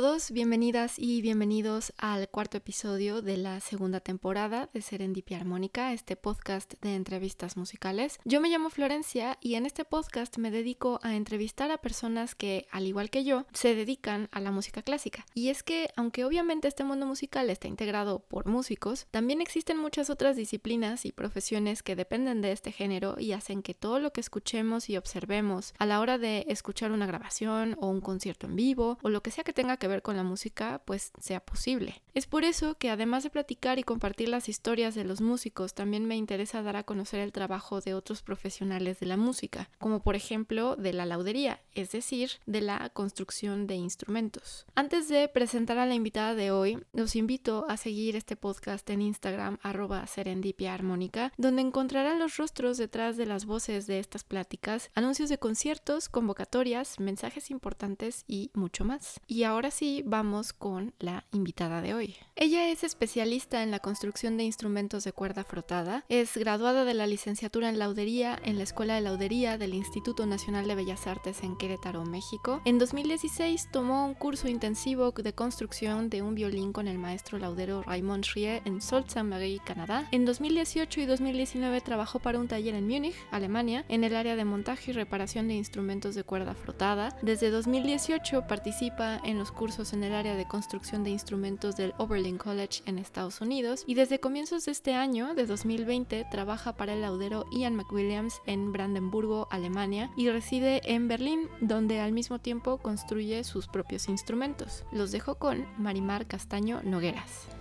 Todos, bienvenidas y bienvenidos al cuarto episodio de la segunda temporada de Serendipia Armónica, este podcast de entrevistas musicales. Yo me llamo Florencia y en este podcast me dedico a entrevistar a personas que, al igual que yo, se dedican a la música clásica. Y es que, aunque obviamente este mundo musical está integrado por músicos, también existen muchas otras disciplinas y profesiones que dependen de este género y hacen que todo lo que escuchemos y observemos a la hora de escuchar una grabación o un concierto en vivo o lo que sea que tenga que ver con la música, pues sea posible. Es por eso que además de platicar y compartir las historias de los músicos, también me interesa dar a conocer el trabajo de otros profesionales de la música, como por ejemplo de la laudería, es decir, de la construcción de instrumentos. Antes de presentar a la invitada de hoy, los invito a seguir este podcast en Instagram arroba serendipia armónica, donde encontrarán los rostros detrás de las voces de estas pláticas, anuncios de conciertos, convocatorias, mensajes importantes y mucho más. Y ahora vamos con la invitada de hoy. Ella es especialista en la construcción de instrumentos de cuerda frotada, es graduada de la licenciatura en laudería en la Escuela de Laudería del Instituto Nacional de Bellas Artes en Querétaro, México. En 2016 tomó un curso intensivo de construcción de un violín con el maestro laudero Raymond Rie en Sault Ste. Marie, Canadá. En 2018 y 2019 trabajó para un taller en Múnich, Alemania, en el área de montaje y reparación de instrumentos de cuerda frotada. Desde 2018 participa en los cursos en el área de construcción de instrumentos del Oberlin College en Estados Unidos y desde comienzos de este año, de 2020, trabaja para el laudero Ian McWilliams en Brandenburgo, Alemania y reside en Berlín, donde al mismo tiempo construye sus propios instrumentos. Los dejo con Marimar Castaño Nogueras.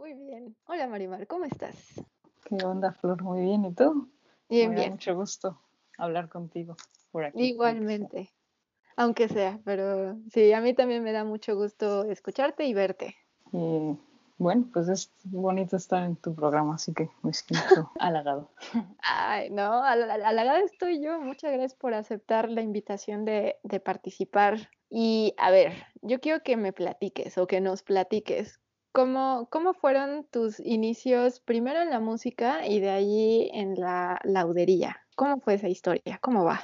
Muy bien. Hola Marimar, ¿cómo estás? ¿Qué onda, Flor? Muy bien, ¿y tú? Bien, Me da bien. mucho gusto hablar contigo por aquí. Igualmente. Aunque sea, pero sí, a mí también me da mucho gusto escucharte y verte. Y bueno, pues es bonito estar en tu programa, así que me siento halagado. Ay, no, hal- hal- halagada estoy yo. Muchas gracias por aceptar la invitación de, de participar. Y a ver, yo quiero que me platiques o que nos platiques. ¿Cómo, cómo fueron tus inicios primero en la música y de allí en la laudería? ¿Cómo fue esa historia? ¿Cómo va?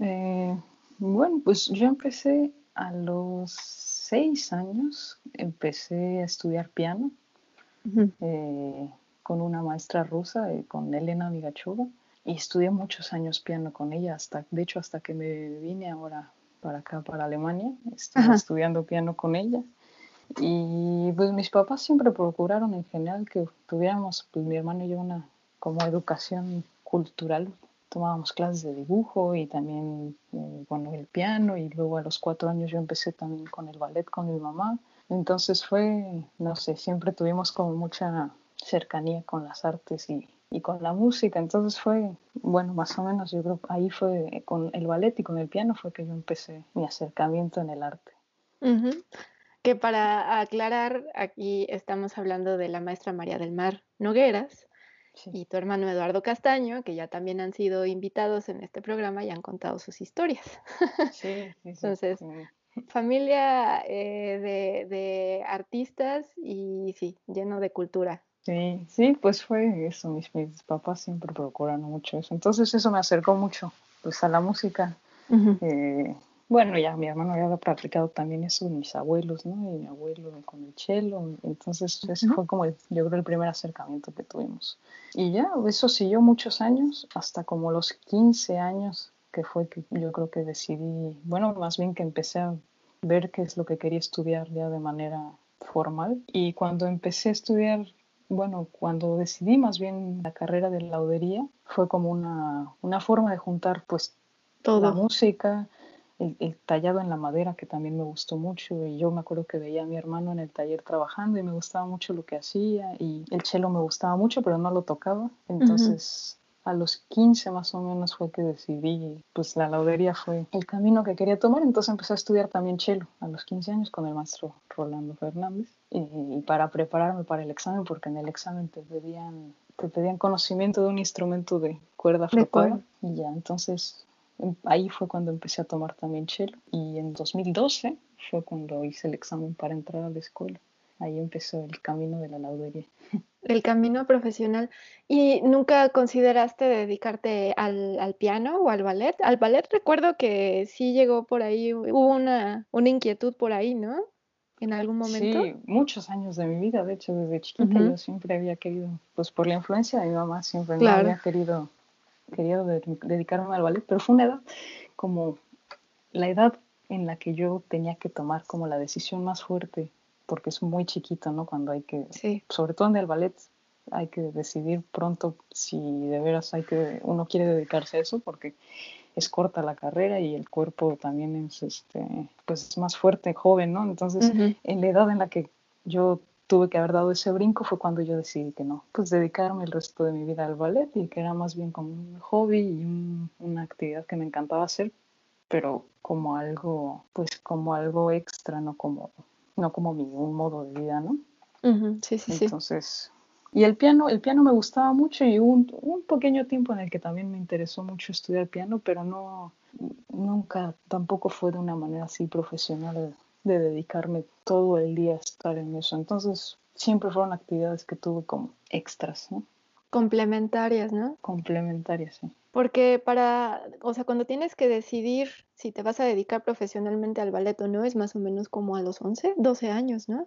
Eh, bueno, pues yo empecé a los seis años, empecé a estudiar piano eh, con una maestra rusa, eh, con Elena Vigachova, y estudié muchos años piano con ella, hasta, de hecho hasta que me vine ahora para acá, para Alemania, estuve Ajá. estudiando piano con ella. Y pues mis papás siempre procuraron en general que tuviéramos, pues mi hermano y yo, una como educación cultural. Tomábamos clases de dibujo y también, eh, bueno, el piano y luego a los cuatro años yo empecé también con el ballet con mi mamá. Entonces fue, no sé, siempre tuvimos como mucha cercanía con las artes y, y con la música. Entonces fue, bueno, más o menos yo creo ahí fue con el ballet y con el piano fue que yo empecé mi acercamiento en el arte. Ujú. Que para aclarar, aquí estamos hablando de la maestra María del Mar Nogueras Sí. y tu hermano Eduardo Castaño, que ya también han sido invitados en este programa y han contado sus historias. Sí. Entonces, familia eh, de, de artistas y sí, lleno de cultura. Sí, sí, pues fue eso, mis, mis papás siempre procuran mucho eso. Entonces eso me acercó mucho pues a la música. Eh, bueno, ya mi hermano ya había practicado también eso, mis abuelos, ¿no? Y mi abuelo con el cello. Entonces ese fue como el- yo creo el primer acercamiento que tuvimos. Y ya, eso siguió muchos años, hasta como los 15 años, que fue que yo creo que decidí, bueno, más bien que empecé a ver qué es lo que quería estudiar ya de manera formal. Y cuando empecé a estudiar, bueno, cuando decidí más bien la carrera de laudería, fue como una, una forma de juntar pues la Todo. música, el, tallado en la madera que también me gustó mucho. Y yo me acuerdo que veía a mi hermano en el taller trabajando y me gustaba mucho lo que hacía. Y el cello me gustaba mucho pero no lo tocaba. Entonces a los 15 más o menos fue que decidí, pues la laudería fue el camino que quería tomar, entonces empecé a estudiar también cello a los 15 años con el maestro Rolando Fernández. Y, para prepararme para el examen, porque en el examen te pedían, te pedían conocimiento de un instrumento de cuerda frotada y ya, entonces ahí fue cuando empecé a tomar también cello y en 2012 fue cuando hice el examen para entrar a la escuela. Ahí empezó el camino de la laudería. El camino profesional. ¿Y nunca consideraste dedicarte al, piano o al ballet? Al ballet recuerdo que sí llegó por ahí, hubo una, una inquietud por ahí, ¿no? En algún momento. Sí, muchos años de mi vida, de hecho, desde chiquita yo siempre había querido, pues por la influencia de mi mamá, siempre había querido, querido dedicarme al ballet, pero fue una edad como la edad en la que yo tenía que tomar como la decisión más fuerte porque es muy chiquito, ¿no? Cuando hay que, sobre todo en el ballet, hay que decidir pronto si de veras hay que, uno quiere dedicarse a eso, porque es corta la carrera y el cuerpo también es, este, pues más fuerte, joven, ¿no? Entonces, en la edad en la que yo tuve que haber dado ese brinco fue cuando yo decidí que no, pues dedicarme el resto de mi vida al ballet y que era más bien como un hobby y una actividad que me encantaba hacer, pero como algo, pues como algo extra, no como no como mi un modo de vida, ¿no? Sí, sí, Entonces, y el piano, el piano me gustaba mucho y hubo un, un, pequeño tiempo en el que también me interesó mucho estudiar piano, pero no, nunca, tampoco fue de una manera así profesional de, dedicarme todo el día a estar en eso. Entonces, siempre fueron actividades que tuve como extras, ¿no? Complementarias, ¿no? Complementarias, sí. Porque para, o sea, cuando tienes que decidir si te vas a dedicar profesionalmente al ballet o no, es más o menos como a los 11, 12 años, ¿no?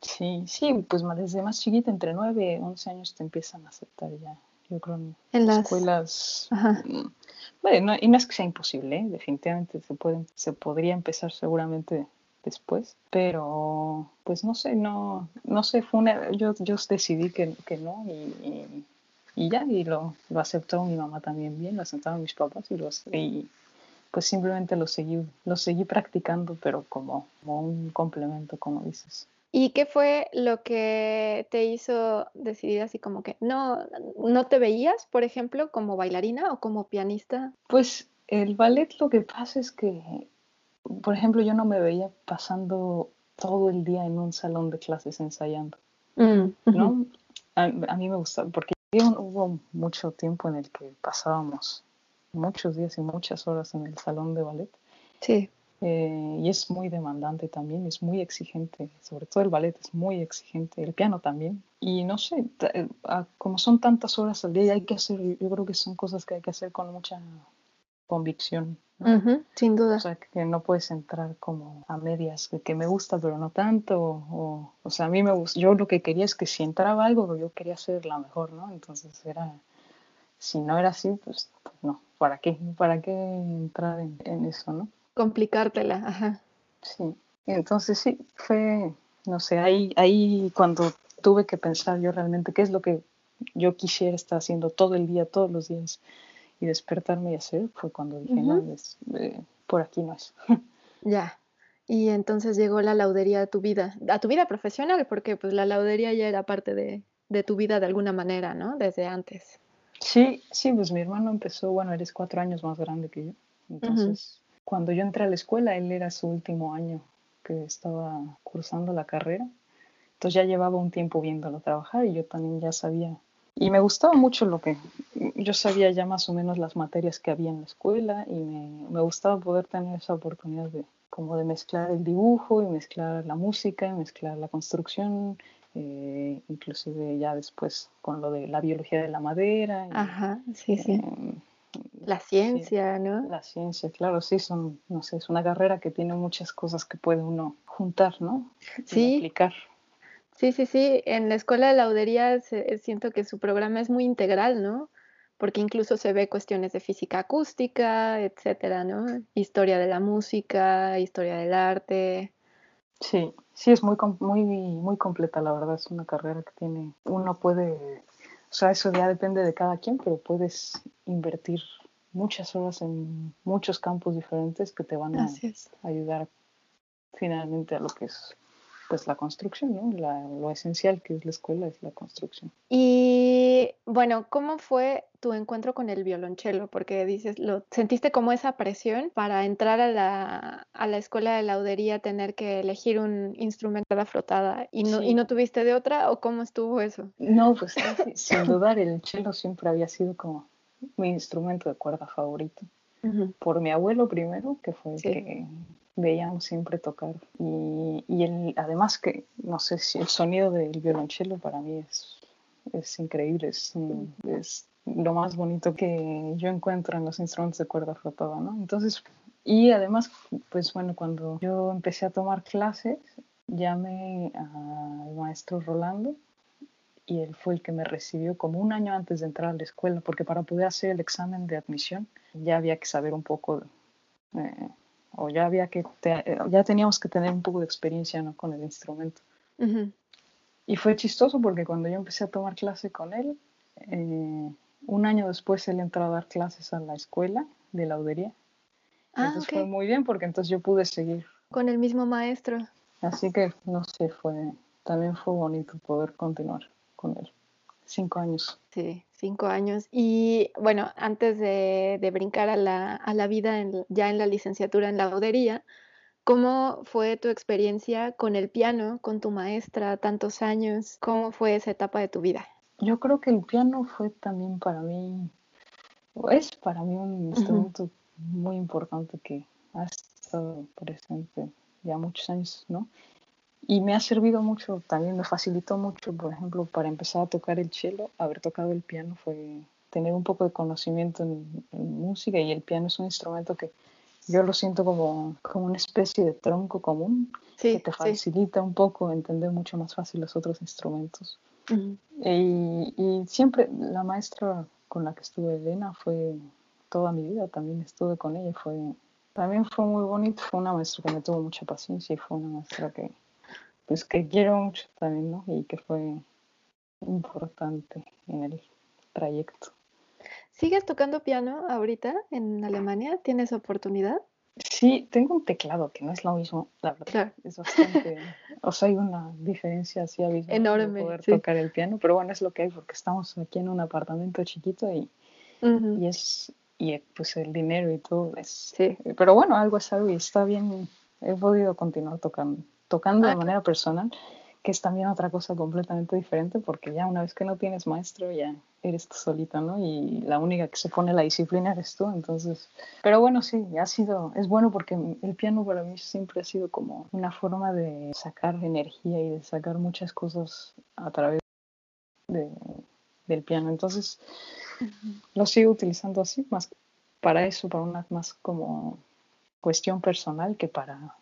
Sí, sí, pues desde más chiquita, entre 9 y 11 años te empiezan a aceptar ya, yo creo, en, las escuelas. Ajá. Mm, bueno, y no es que sea imposible, ¿eh? definitivamente se, puede, se podría empezar seguramente después, pero pues no sé, no, no sé, fue una, yo, yo decidí que, que no y y ya, y lo, lo aceptó mi mamá también bien, lo aceptaron mis papás y, los, y pues simplemente lo seguí, lo seguí practicando, pero como, como un complemento, como dices. ¿Y qué fue lo que te hizo decidir así como que no, no te veías, por ejemplo, como bailarina o como pianista? Pues el ballet lo que pasa es que, por ejemplo, yo no me veía pasando todo el día en un salón de clases ensayando, mm, ¿no? A, a, mí me gustaba, porque hubo mucho tiempo en el que pasábamos muchos días y muchas horas en el salón de ballet. Sí. Eh, y es muy demandante también, es muy exigente, sobre todo el ballet es muy exigente, el piano también. Y no sé, eh, como son tantas horas al día, hay que hacer, yo creo que son cosas que hay que hacer con mucha convicción sin duda. O sea, que no puedes entrar como a medias, de que me gusta pero no tanto, o, o sea, a mí me gusta, yo lo que quería es que si entraba algo, yo quería ser la mejor, ¿no? Entonces era, si no era así, pues, pues no, ¿para qué? ¿Para qué entrar en, eso, no? Complicártela, ajá. Sí, entonces sí, fue, no sé, ahí, ahí cuando tuve que pensar yo realmente qué es lo que yo quisiera estar haciendo todo el día, todos los días, y despertarme y hacer fue cuando dije, no, eh, por aquí no es. ya. Y entonces llegó la laudería a tu vida, a tu vida profesional, porque pues la laudería ya era parte de, de tu vida de alguna manera, ¿no? Desde antes. Sí, sí, pues mi hermano empezó, bueno, eres cuatro años más grande que yo. Entonces, cuando yo entré a la escuela, él era su último año que estaba cursando la carrera. Entonces ya llevaba un tiempo viéndolo trabajar y yo también ya sabía y me gustaba mucho lo que yo sabía ya más o menos las materias que había en la escuela y me, me gustaba poder tener esa oportunidad de como de mezclar el dibujo y mezclar la música y mezclar la construcción, eh, inclusive ya después con lo de la biología de la madera. Ajá, sí, sí. Em, la ciencia, ¿no? La ciencia, claro, sí, son, no sé, es una carrera que tiene muchas cosas que puede uno juntar, ¿no? Sí. aplicar. Sí, sí, sí. En la escuela de laudería siento que su programa es muy integral, ¿no? Porque incluso se ve cuestiones de física acústica, etcétera, ¿no? Historia de la música, historia del arte. Sí, sí, es muy, muy, muy completa, la verdad. Es una carrera que tiene, uno puede, o sea, eso ya depende de cada quien, pero puedes invertir muchas horas en muchos campos diferentes que te van a ayudar finalmente a lo que es pues la construcción, ¿no? lo esencial que es la escuela es la construcción. Y bueno, ¿cómo fue tu encuentro con el violonchelo? Porque dices, lo sentiste como esa presión para entrar a la, a la escuela de laudería, tener que elegir un instrumento de frotada y no, y no tuviste de otra, o cómo estuvo eso? No, pues sin dudar el cello siempre había sido como mi instrumento de cuerda favorito. Por mi abuelo primero, que fue el que veíamos siempre tocar. Y, y el, además que, no sé si el sonido del violonchelo para mí es, es increíble, es, es, lo más bonito que yo encuentro en los instrumentos de cuerda frotada, ¿no? Entonces, y además, pues bueno, cuando yo empecé a tomar clases, llamé al maestro Rolando y él fue el que me recibió como un año antes de entrar a la escuela, porque para poder hacer el examen de admisión ya había que saber un poco eh, o ya había que ya teníamos que tener un poco de experiencia ¿no? con el instrumento. Y fue chistoso porque cuando yo empecé a tomar clase con él, eh, un año después él entró a dar clases a la escuela de laudería. Ah, entonces fue muy bien porque entonces yo pude seguir. Con el mismo maestro. Así que, no sé, fue también fue bonito poder continuar con él. Cinco años. Sí, cinco años. Y bueno, antes de, brincar a la, a la vida ya en la licenciatura en laudería, ¿cómo fue tu experiencia con el piano, con tu maestra, tantos años? ¿Cómo fue esa etapa de tu vida? Yo creo que el piano fue también para mí, es para mí un instrumento muy importante que ha estado presente ya muchos años, ¿no? Y me ha servido mucho, también me facilitó mucho, por ejemplo, para empezar a tocar el cello, haber tocado el piano fue tener un poco de conocimiento en, música y el piano es un instrumento que yo lo siento como, como una especie de tronco común que te facilita un poco entender mucho más fácil los otros instrumentos. y, y, siempre la maestra con la que estuve, Elena, fue toda mi vida, también estuve con ella, fue, también fue muy bonito, fue una maestra que me tuvo mucha paciencia y fue una maestra que pues que quiero mucho también, ¿no? Y que fue importante en el trayecto. ¿Sigues tocando piano ahorita en Alemania? ¿Tienes oportunidad? Sí, tengo un teclado que no es lo mismo, la verdad. Es bastante, o sea, hay una diferencia así abismal enorme poder tocar el piano, pero bueno, es lo que hay porque estamos aquí en un apartamento chiquito y, y es y pues el dinero y todo es. Sí. Pero bueno, algo es algo y está bien. He podido continuar tocando tocando de ah, manera personal, que es también otra cosa completamente diferente, porque ya una vez que no tienes maestro, ya eres tú solita, ¿no? Y la única que se pone la disciplina eres tú, entonces... Pero bueno, sí, ha sido, es bueno porque el piano para mí siempre ha sido como una forma de sacar energía y de sacar muchas cosas a través de, del piano, entonces lo sigo utilizando así, más para eso, para una más como cuestión personal que para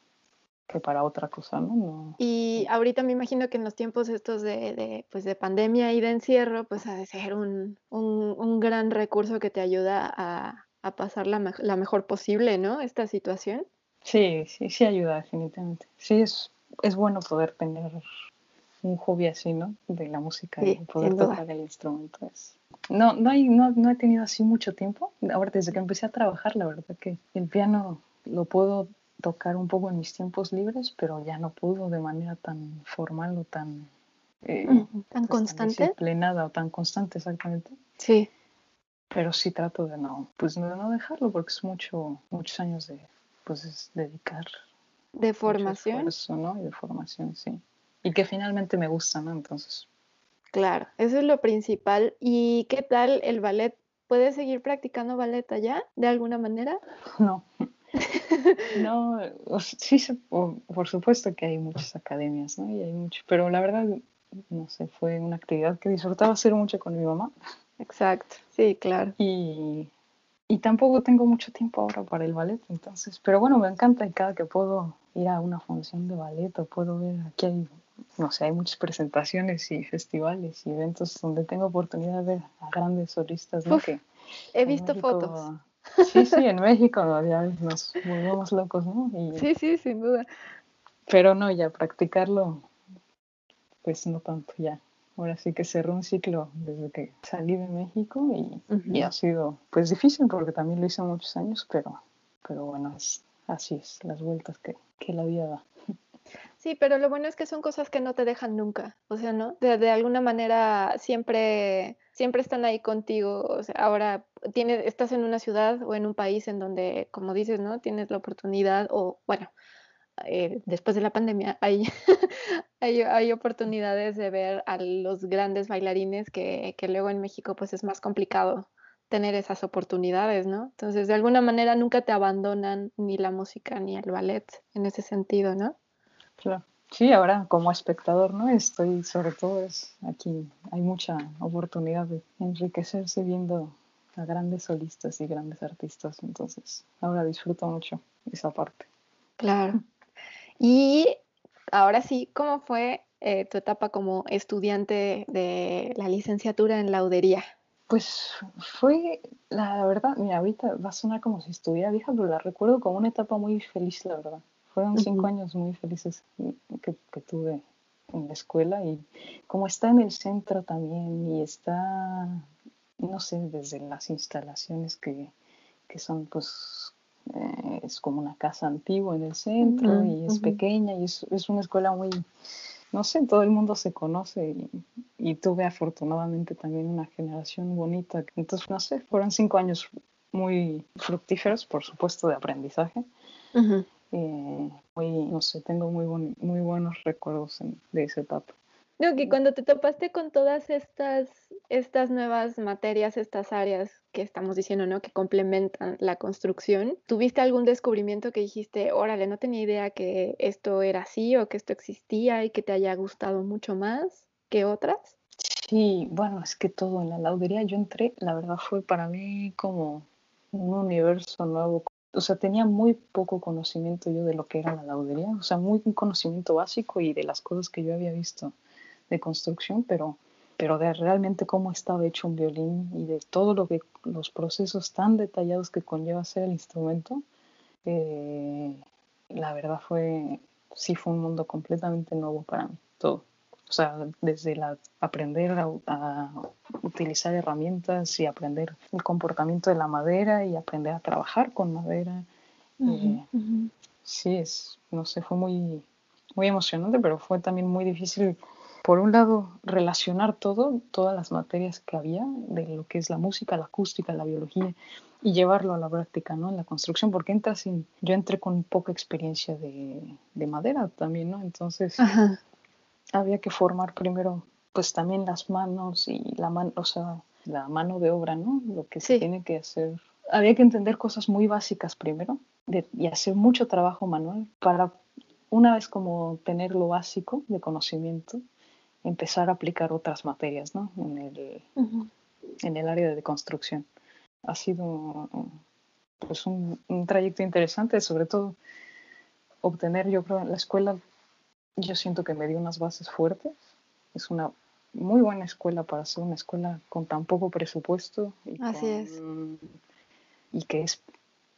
que para otra cosa, ¿no? Y ahorita me imagino que en los tiempos estos de, de, pues de pandemia y de encierro, pues ha de ser un, un, un gran recurso que te ayuda a, a pasar la, la, mejor posible, ¿no? Esta situación. Sí, sí, sí ayuda definitivamente. Sí, es, es bueno poder tener un hobby así, ¿no? De la música y poder tocar el instrumento. Es... No, no, hay, no, no he tenido así mucho tiempo. Ahora, desde que empecé a trabajar, la verdad que el piano lo puedo tocar un poco en mis tiempos libres, pero ya no puedo de manera tan formal o tan, eh, tan pues, constante. disciplinada o tan constante, exactamente. Sí. Pero sí trato de no, pues de no dejarlo porque es mucho, muchos años de, pues dedicar. De formación. ¿no? Y de formación, sí. Y que finalmente me gusta, ¿no? Entonces. Claro, eso es lo principal. ¿Y qué tal el ballet? ¿Puedes seguir practicando ballet allá de alguna manera? No. No, sí, por, supuesto que hay muchas academias, ¿no? Y hay mucho, pero la verdad, no sé, fue una actividad que disfrutaba hacer mucho con mi mamá. Exacto, sí, claro. Y, y tampoco tengo mucho tiempo ahora para el ballet, entonces, pero bueno, me encanta y cada que puedo ir a una función de ballet o puedo ver, aquí hay, no sé, hay muchas presentaciones y festivales y eventos donde tengo oportunidad de ver a grandes solistas, ¿no? que he visto fotos Sí, sí, en México ya nos volvemos locos, ¿no? sí, sí, sin duda. Pero no, ya practicarlo, pues no tanto, ya. ahora sí que cerró un ciclo desde que salí de México y, ha sido pues difícil porque también lo hice muchos años, pero, pero bueno, es, así es, las vueltas que, que la vida da. Sí, pero lo bueno es que son cosas que no te dejan nunca, o sea, ¿no? De, de alguna manera siempre, siempre están ahí contigo. O sea, ahora tienes, estás en una ciudad o en un país en donde, como dices, ¿no? Tienes la oportunidad o, bueno, eh, después de la pandemia hay, hay, hay, oportunidades de ver a los grandes bailarines que, que luego en México pues es más complicado tener esas oportunidades, ¿no? Entonces, de alguna manera nunca te abandonan ni la música ni el ballet en ese sentido, ¿no? Claro. Sí, ahora como espectador, ¿no? Estoy, sobre todo, es aquí hay mucha oportunidad de enriquecerse viendo a grandes solistas y grandes artistas, entonces ahora disfruto mucho esa parte. Claro. Y ahora sí, ¿cómo fue eh, tu etapa como estudiante de la licenciatura en laudería? Pues fue, la verdad, mira, ahorita va a sonar como si estuviera vieja, pero la recuerdo como una etapa muy feliz, la verdad. Fueron cinco años muy felices que, que, tuve en la escuela y como está en el centro también y está, no sé, desde las instalaciones que, que son pues eh, es como una casa antigua en el centro y es pequeña y es, es, una escuela muy, no sé, todo el mundo se conoce y, y, tuve afortunadamente también una generación bonita. Entonces, no sé, fueron cinco años muy fructíferos, por supuesto, de aprendizaje. Eh, muy, no sé, tengo muy, muy buenos recuerdos de esa etapa. No, que cuando te topaste con todas estas, estas nuevas materias, estas áreas que estamos diciendo, ¿no? Que complementan la construcción, ¿tuviste algún descubrimiento que dijiste, órale, no tenía idea que esto era así o que esto existía y que te haya gustado mucho más que otras? Sí, bueno, es que todo en la laudería yo entré, la verdad fue para mí como un universo nuevo, o sea, tenía muy poco conocimiento yo de lo que era la laudería, o sea, muy un conocimiento básico y de las cosas que yo había visto de construcción, pero, pero de realmente cómo estaba hecho un violín y de todo lo que los procesos tan detallados que conlleva hacer el instrumento, eh, la verdad fue, sí fue un mundo completamente nuevo para mí, todo. O sea, desde la, aprender a, utilizar herramientas y aprender el comportamiento de la madera y aprender a trabajar con madera. Eh, sí, es, no sé, fue muy, muy emocionante, pero fue también muy difícil, por un lado, relacionar todo, todas las materias que había, de lo que es la música, la acústica, la biología, y llevarlo a la práctica, ¿no? En la construcción, porque entras sin, yo entré con poca experiencia de, de madera también, ¿no? Entonces había que formar primero pues también las manos y la mano, o sea, la mano de obra, ¿no? Lo que se tiene que hacer. Había que entender cosas muy básicas primero y hacer mucho trabajo manual para una vez como tener lo básico de conocimiento, empezar a aplicar otras materias, ¿no? En el, en el área de construcción. Ha sido pues un, un trayecto interesante, sobre todo obtener, yo creo, la escuela yo siento que me dio unas bases fuertes. Es una muy buena escuela para ser una escuela con tan poco presupuesto y, Así es. y que es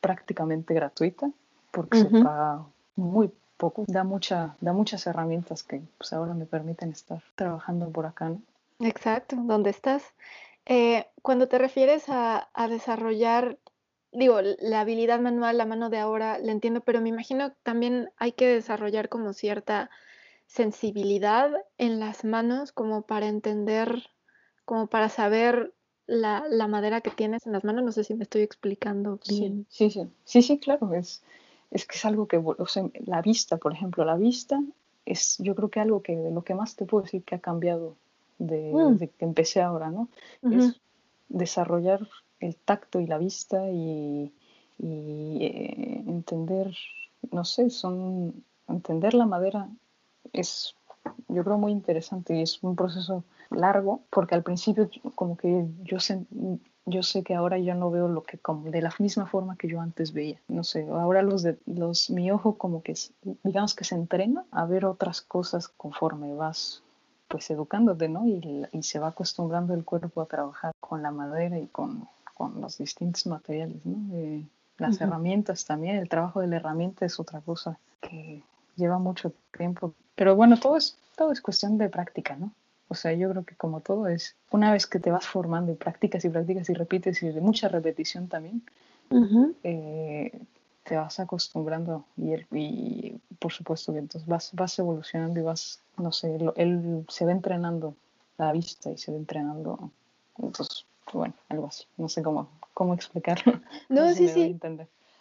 prácticamente gratuita porque se paga muy poco. Da, mucha, da muchas herramientas que pues, ahora me permiten estar trabajando por acá. ¿no? Exacto, ¿dónde estás? Eh, cuando te refieres a, a desarrollar digo, la habilidad manual, la mano de ahora, la entiendo, pero me imagino también hay que desarrollar como cierta sensibilidad en las manos como para entender, como para saber la, la madera que tienes en las manos. No sé si me estoy explicando bien. Sí, sí, sí, sí, claro, es, es que es algo que, o sea, la vista, por ejemplo, la vista es yo creo que algo que de lo que más te puedo decir que ha cambiado de, mm. que empecé ahora, ¿no? Es desarrollar el tacto y la vista y, eh, entender, no sé, son entender la madera es yo creo muy interesante y es un proceso largo porque al principio como que yo yo sé que ahora ya no veo lo que como de la misma forma que yo antes veía no sé ahora los de los mi ojo como que digamos que se entrena a ver otras cosas conforme vas pues educándote no y, y se va acostumbrando el cuerpo a trabajar con la madera y con con los distintos materiales, ¿no? las herramientas también, el trabajo de la herramienta es otra cosa que lleva mucho tiempo. Pero bueno, todo es, todo es cuestión de práctica, ¿no? O sea, yo creo que como todo es, una vez que te vas formando y practicas y practicas y repites y de mucha repetición también, eh, te vas acostumbrando y, y, por supuesto que entonces vas, vas evolucionando y vas, no sé, él se va entrenando la vista y se va entrenando. Entonces, bueno, algo así. No sé cómo, cómo explicarlo. No, sí, sí.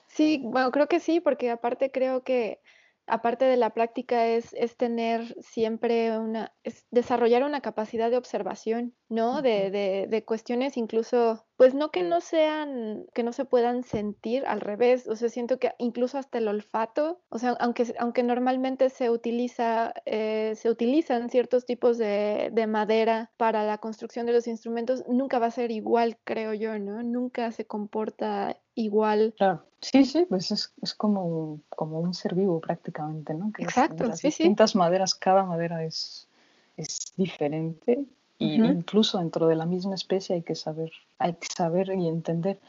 Sí, bueno, creo que sí, porque aparte creo que aparte de la práctica es, es tener siempre una, es desarrollar una capacidad de observación, ¿no? De, de, de, cuestiones incluso, pues no que no sean, que no se puedan sentir al revés, o sea, siento que incluso hasta el olfato, o sea, aunque, aunque normalmente se utiliza, eh, se utilizan ciertos tipos de, de madera para la construcción de los instrumentos, nunca va a ser igual, creo yo, ¿no? Nunca se comporta igual. Claro, sí, sí, pues es, es como, como un ser vivo prácticamente, ¿no? Que Exacto, las sí, distintas maderas, cada madera es, es diferente y incluso dentro de la misma especie hay que saber, hay que saber y entender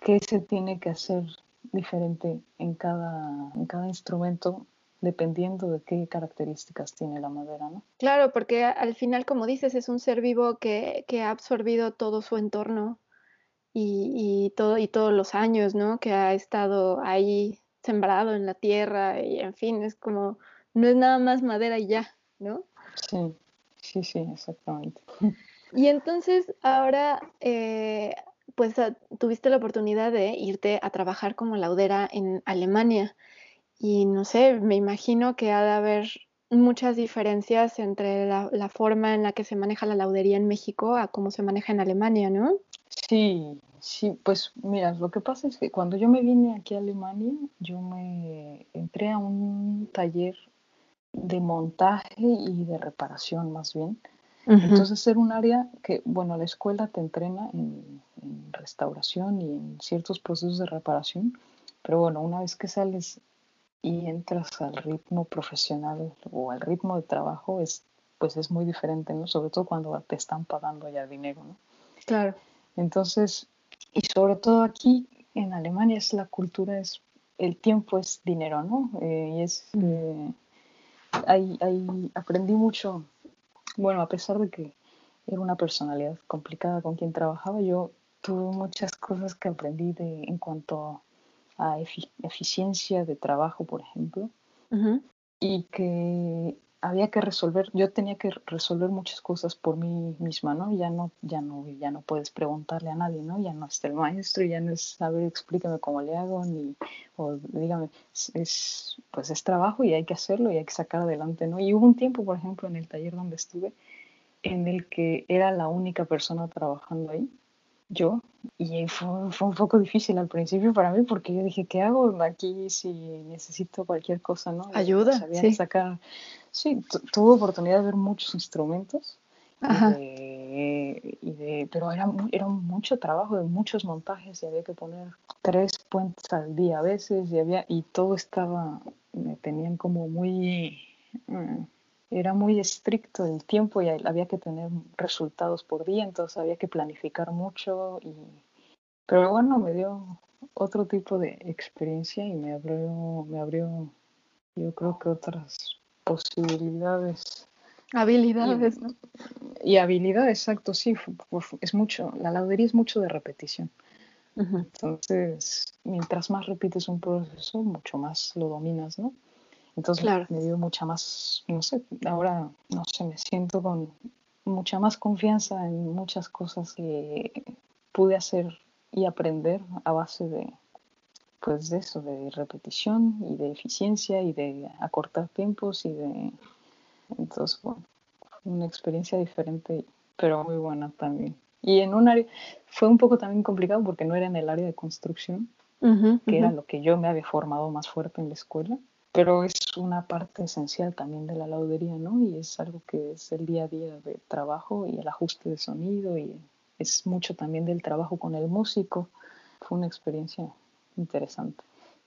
qué se tiene que hacer diferente en cada, en cada instrumento dependiendo de qué características tiene la madera, ¿no? Claro, porque al final, como dices, es un ser vivo que, que ha absorbido todo su entorno y, todo, y todos los años, ¿no? Que ha estado ahí sembrado en la tierra y en fin, es como, no es nada más madera y ya, ¿no? Sí, sí, sí, exactamente. Y entonces ahora, eh, pues ah, tuviste la oportunidad de irte a trabajar como laudera en Alemania y no sé, me imagino que ha de haber muchas diferencias entre la, la forma en la que se maneja la laudería en México a cómo se maneja en Alemania, ¿no? Sí, sí, pues mira, lo que pasa es que cuando yo me vine aquí a Alemania, yo me entré a un taller de montaje y de reparación más bien. Entonces era un área que, bueno, la escuela te entrena en, restauración y en ciertos procesos de reparación, pero bueno, una vez que sales y entras al ritmo profesional o al ritmo de trabajo, es, pues es muy diferente, ¿no? Sobre todo cuando te están pagando ya dinero, ¿no? Claro. Entonces, y sobre todo aquí en Alemania es la cultura, es el tiempo es dinero, ¿no? Eh, y es, eh, ahí, ahí aprendí mucho, bueno, a pesar de que era una personalidad complicada con quien trabajaba, yo tuve muchas cosas que aprendí de, en cuanto a eficiencia de trabajo, por ejemplo, y que había que resolver, yo tenía que resolver muchas cosas por mí misma, ¿no? Ya no, ya no, ya no puedes preguntarle a nadie, ¿no? Ya no está el maestro, ya no es saber, explícame cómo le hago, ni, o dígame, es, pues es trabajo y hay que hacerlo y hay que sacar adelante, ¿no? Y hubo un tiempo, por ejemplo, en el taller donde estuve, en el que era la única persona trabajando ahí yo y fue, fue, un poco difícil al principio para mí porque yo dije, ¿qué hago aquí si necesito cualquier cosa, no? Ayuda, sí. sacar. Sí, tuve oportunidad de ver muchos instrumentos, y de, pero era, era mucho trabajo de muchos montajes y había que poner tres puentes al día a veces y había y todo estaba, me tenían como muy... Mm, era muy estricto el tiempo y había que tener resultados por día, entonces había que planificar mucho. Y... Pero bueno, me dio otro tipo de experiencia y me abrió, me abrió yo creo que otras posibilidades. Habilidades, y, ¿no? Y habilidades, exacto, sí, es mucho, la laudería es mucho de repetición. Entonces, mientras más repites un proceso, mucho más lo dominas, ¿no? Entonces me dio mucha más, no sé, ahora, no sé, me siento con mucha más confianza en muchas cosas que pude hacer y aprender a base de, pues de eso, de repetición y de eficiencia y de acortar tiempos y de, entonces, bueno, una experiencia diferente, pero muy buena también. Y en un área, fue un poco también complicado porque no era en el área de construcción, que era lo que yo me había formado más fuerte en la escuela pero es una parte esencial también de la laudería, ¿no? Y es algo que es el día a día de trabajo y el ajuste de sonido y es mucho también del trabajo con el músico. Fue una experiencia interesante.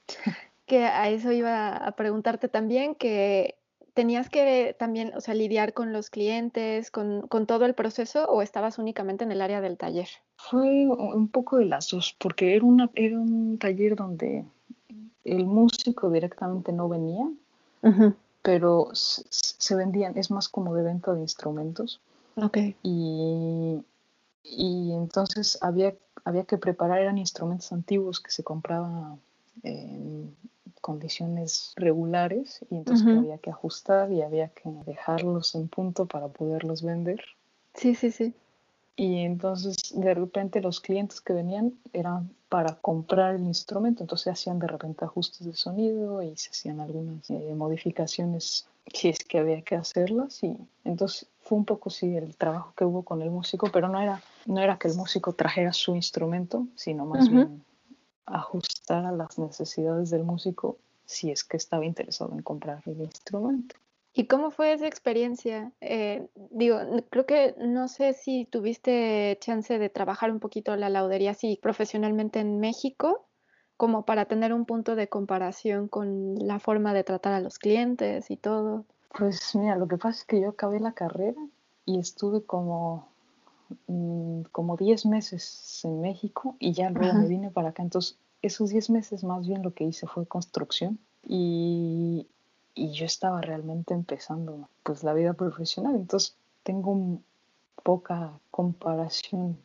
Que a eso iba a preguntarte también, que tenías que también, o sea, lidiar con los clientes, con, con todo el proceso o estabas únicamente en el área del taller? Fue un poco de las dos, porque era, una, era un taller donde el músico directamente no venía, pero se vendían, es más como de venta de instrumentos. Y, y entonces había, había que preparar, eran instrumentos antiguos que se compraban en condiciones regulares y entonces que había que ajustar y había que dejarlos en punto para poderlos vender. Sí, sí, sí. Y entonces de repente los clientes que venían eran para comprar el instrumento, entonces hacían de repente ajustes de sonido y se hacían algunas eh, modificaciones si es que había que hacerlas y entonces fue un poco sí el trabajo que hubo con el músico, pero no era no era que el músico trajera su instrumento, sino más bien ajustar a las necesidades del músico si es que estaba interesado en comprar el instrumento. ¿Y cómo fue esa experiencia? Eh, digo, creo que no sé si tuviste chance de trabajar un poquito la laudería así profesionalmente en México, como para tener un punto de comparación con la forma de tratar a los clientes y todo. Pues mira, lo que pasa es que yo acabé la carrera y estuve como mm, como 10 meses en México y ya luego me Ajá. vine para acá. Entonces, esos 10 meses más bien lo que hice fue construcción y, y yo estaba realmente empezando pues la vida profesional. Entonces, tengo poca comparación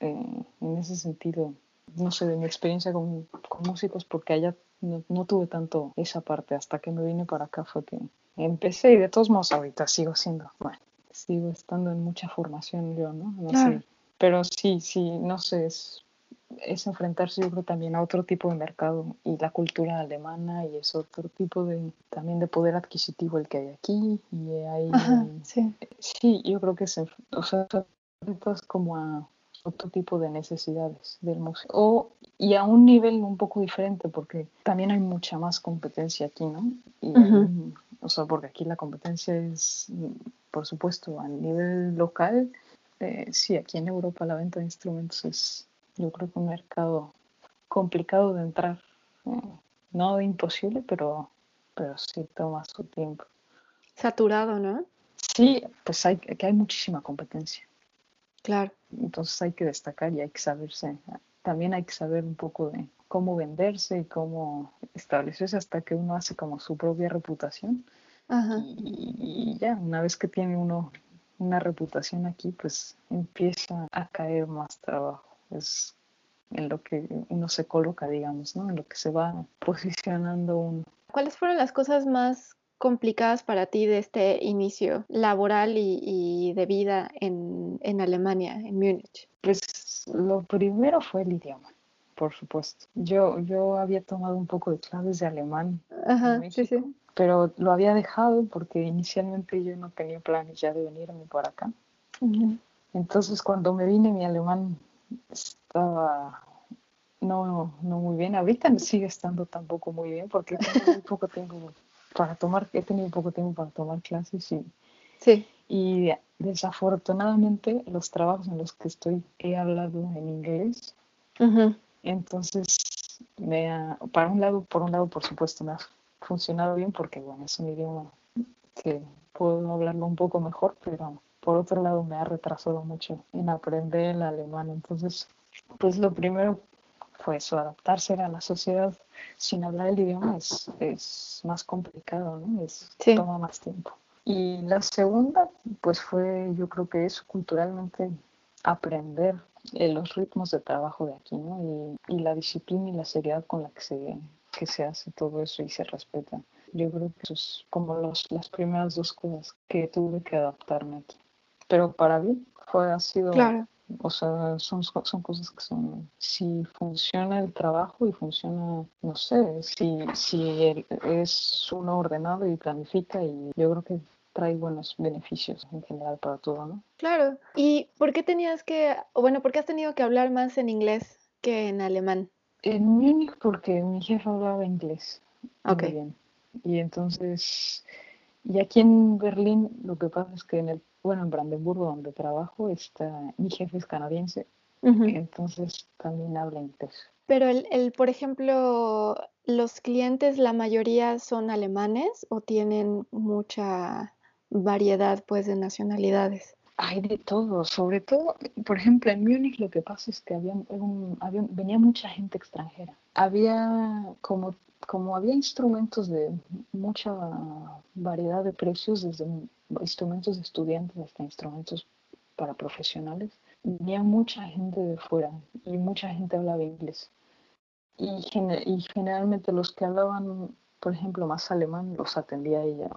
eh, en ese sentido, no sé, de mi experiencia con, con músicos porque allá no, no tuve tanto esa parte. Hasta que me vine para acá fue que empecé y de todos modos ahorita sigo siendo, bueno, sigo estando en mucha formación yo, ¿no? No Claro. sé, pero sí, sí, no sé, es, es enfrentarse yo creo también a otro tipo de mercado y la cultura alemana y es otro tipo de también de poder adquisitivo el que hay aquí y hay Ajá, sí. sí yo creo que se o sea como a otro tipo de necesidades del músico. O y a un nivel un poco diferente porque también hay mucha más competencia aquí no y o sea porque aquí la competencia es por supuesto a nivel local eh, sí aquí en Europa la venta de instrumentos es yo creo que un mercado complicado de entrar. Eh, no imposible, pero, pero sí toma su tiempo. Saturado, ¿no? Sí, pues hay, que hay muchísima competencia. Claro. Entonces hay que destacar y hay que saberse. También hay que saber un poco de cómo venderse y cómo establecerse hasta que uno hace como su propia reputación. Ajá. Y, y ya, una vez que tiene uno una reputación aquí, pues empieza a caer más trabajo. Es en lo que uno se coloca, digamos, ¿no? En lo que se va posicionando uno. ¿Cuáles fueron las cosas más complicadas para ti de este inicio laboral y, y de vida en, en Alemania, en Múnich? Pues lo primero fue el idioma, por supuesto. Yo, yo había tomado un poco de clases de alemán Ajá, sí, México, sí. pero lo había dejado porque inicialmente yo no tenía planes ya de venirme para acá. Ujú. Entonces cuando me vine mi alemán estaba no, no muy bien. Ahorita sigue estando tampoco muy bien porque tengo muy poco tiempo para tomar, he tenido poco tiempo para tomar clases y, Sí. y desafortunadamente los trabajos en los que estoy he hablado en inglés. Entonces, me ha, para un lado, por un lado, por supuesto, me ha funcionado bien porque, bueno, es un idioma que puedo hablarlo un poco mejor, pero por otro lado me ha retrasado mucho en aprender el alemán. Entonces, pues lo primero fue eso, adaptarse a la sociedad sin hablar el idioma es, es más complicado, ¿no? Es, Sí. toma más tiempo. Y la segunda, pues fue, yo creo que es culturalmente aprender eh, los ritmos de trabajo de aquí, ¿no? Y, y, la disciplina y la seriedad con la que se, que se hace todo eso y se respeta. Yo creo que eso es como los, las primeras dos cosas que tuve que adaptarme aquí. Pero para mí fue, ha sido, Claro. o sea, son, son cosas que son, si funciona el trabajo y funciona, no sé, si, si el, es uno ordenado y planifica y yo creo que trae buenos beneficios en general para todo, ¿no? Claro. ¿Y por qué tenías que, o bueno, por qué has tenido que hablar más en inglés que en alemán? En Múnich porque mi jefe hablaba inglés Ok. muy bien. Y entonces, y aquí en Berlín lo que pasa es que en el, bueno, en Brandenburgo donde trabajo, está, mi jefe es canadiense, entonces también habla inglés. Pero el, el, por ejemplo, los clientes, la mayoría son alemanes o tienen mucha variedad, pues, de nacionalidades. Hay de todo, sobre todo, por ejemplo, en Múnich lo que pasa es que había, un, había venía mucha gente extranjera. Había como como había instrumentos de mucha variedad de precios, desde instrumentos de estudiantes hasta instrumentos para profesionales, venía mucha gente de fuera y mucha gente hablaba inglés. Y, y generalmente los que hablaban, por ejemplo, más alemán, los atendía ella.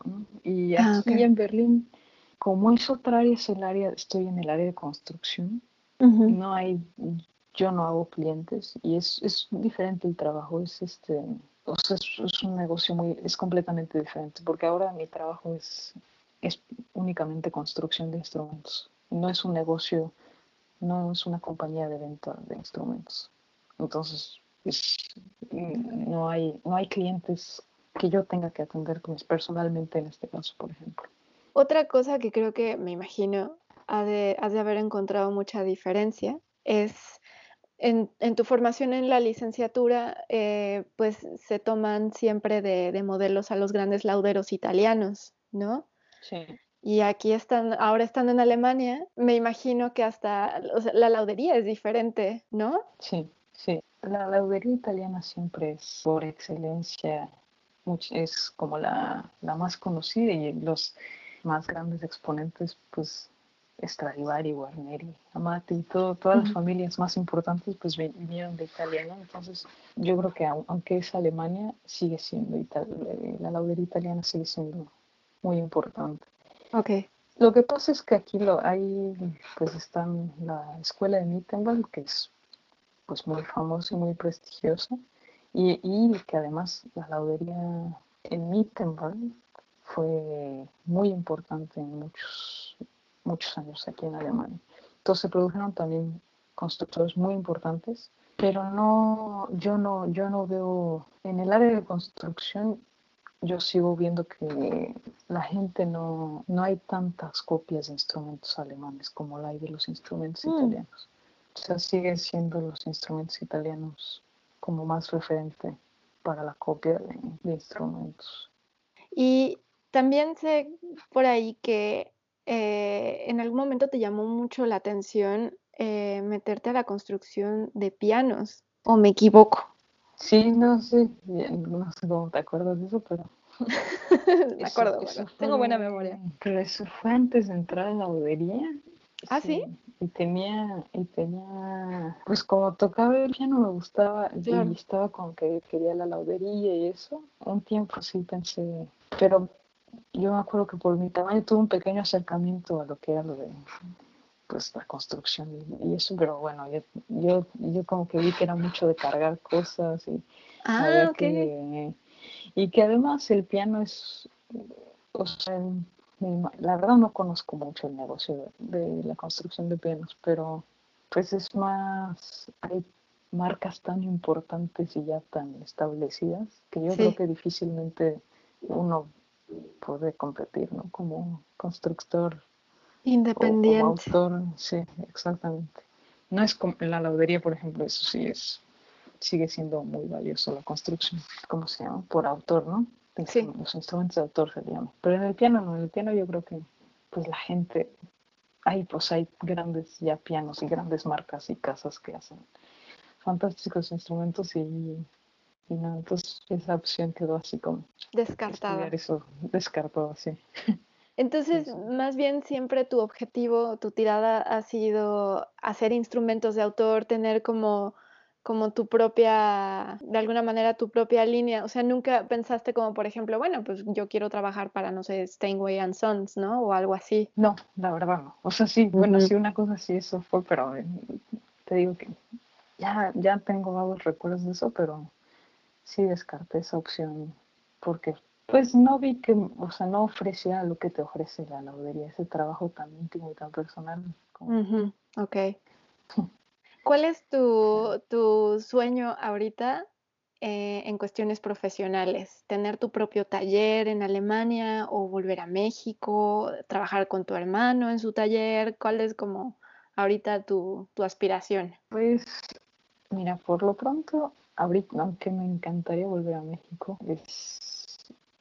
Y ah, aquí en Berlín, como es otra área, es el área, estoy en el área de construcción, no hay, yo no hago clientes y es, es diferente el trabajo, es este, o sea, es, un negocio muy, es completamente diferente, porque ahora mi trabajo es, es únicamente construcción de instrumentos, no es un negocio, no es una compañía de venta de instrumentos. Entonces, no, hay, no hay clientes que yo tenga que atender pues, personalmente en este caso, por ejemplo. Otra cosa que creo que me imagino has de, haber encontrado mucha diferencia es en, en, tu formación en la licenciatura, eh, pues se toman siempre de, modelos a los grandes lauderos italianos, ¿no? Sí. Y aquí están, ahora estando en Alemania, me imagino que hasta la laudería es diferente, ¿no? Sí, sí. La laudería italiana siempre es por excelencia, es como la, la más conocida y los más grandes exponentes, pues Stradivari, Guarneri, Amati, todo, todas las familias más importantes pues vinieron de Italia, ¿no? Entonces yo creo que aunque es Alemania, sigue siendo eh, la laudería italiana sigue siendo muy importante. Okay. Lo que pasa es que aquí lo hay, pues está la escuela de Mittenwald, que es pues muy famosa y muy prestigiosa, y, y que además la laudería en Mittenwald fue muy importante en muchos, muchos años aquí en Alemania. Entonces se produjeron también constructores muy importantes, pero no, yo no, yo no veo, en el área de construcción, yo sigo viendo que la gente no, no hay tantas copias de instrumentos alemanes como la hay de los instrumentos mm. italianos. O sea, siguen siendo los instrumentos italianos como más referente para la copia de, de instrumentos. Y también sé por ahí que eh, en algún momento te llamó mucho la atención eh, meterte a la construcción de pianos, ¿o me equivoco? Sí, no sé, no sé cómo te acuerdas de eso, pero... me acuerdo, tengo buena memoria. Pero eso fue antes de entrar a la bodería. ¿Ah, sí? Y tenía, y tenía, pues como tocaba el piano me gustaba, y estaba con que quería la laudería y eso. Un tiempo sí pensé, pero yo me acuerdo que por mi tamaño tuve un pequeño acercamiento a lo que era lo de pues la construcción y, eso, pero bueno, yo, yo, yo, como que vi que era mucho de cargar cosas y ah, que, y que además el piano es, o sea, la verdad no conozco mucho el negocio de, la construcción de pianos, pero pues es más, hay marcas tan importantes y ya tan establecidas que yo creo que difícilmente uno puede competir, ¿no? Como constructor. Independiente. como autor, sí, exactamente. No es como la laudería, por ejemplo, eso sí es, sigue siendo muy valioso la construcción, ¿cómo se llama? Por autor, ¿no? Sí. Los instrumentos de autor se llama. Pero en el piano no, en el piano yo creo que pues la gente, hay pues hay grandes ya pianos y grandes marcas y casas que hacen fantásticos instrumentos y y no, entonces esa opción quedó así como descartada. Eso descartado, sí. Entonces, más bien siempre tu objetivo, tu tirada ha sido hacer instrumentos de autor, tener como, como tu propia, de alguna manera tu propia línea. O sea, nunca pensaste como, por ejemplo, bueno, pues yo quiero trabajar para, no sé, Steinway and Sons, ¿no? O algo así. No, la verdad no. O sea, sí, bueno, sí, una cosa sí, eso fue, pero eh, te digo que ya, ya tengo vagos recuerdos de eso, pero sí descarté esa opción porque pues no vi que, o sea, no ofrecía lo que te ofrece la laudería, ese trabajo tan íntimo y tan personal. Como... Ok. ¿Cuál es tu, tu sueño ahorita eh, en cuestiones profesionales? ¿Tener tu propio taller en Alemania o volver a México? ¿Trabajar con tu hermano en su taller? ¿Cuál es como ahorita tu, tu aspiración? Pues mira, por lo pronto ahorita, aunque me encantaría volver a México, es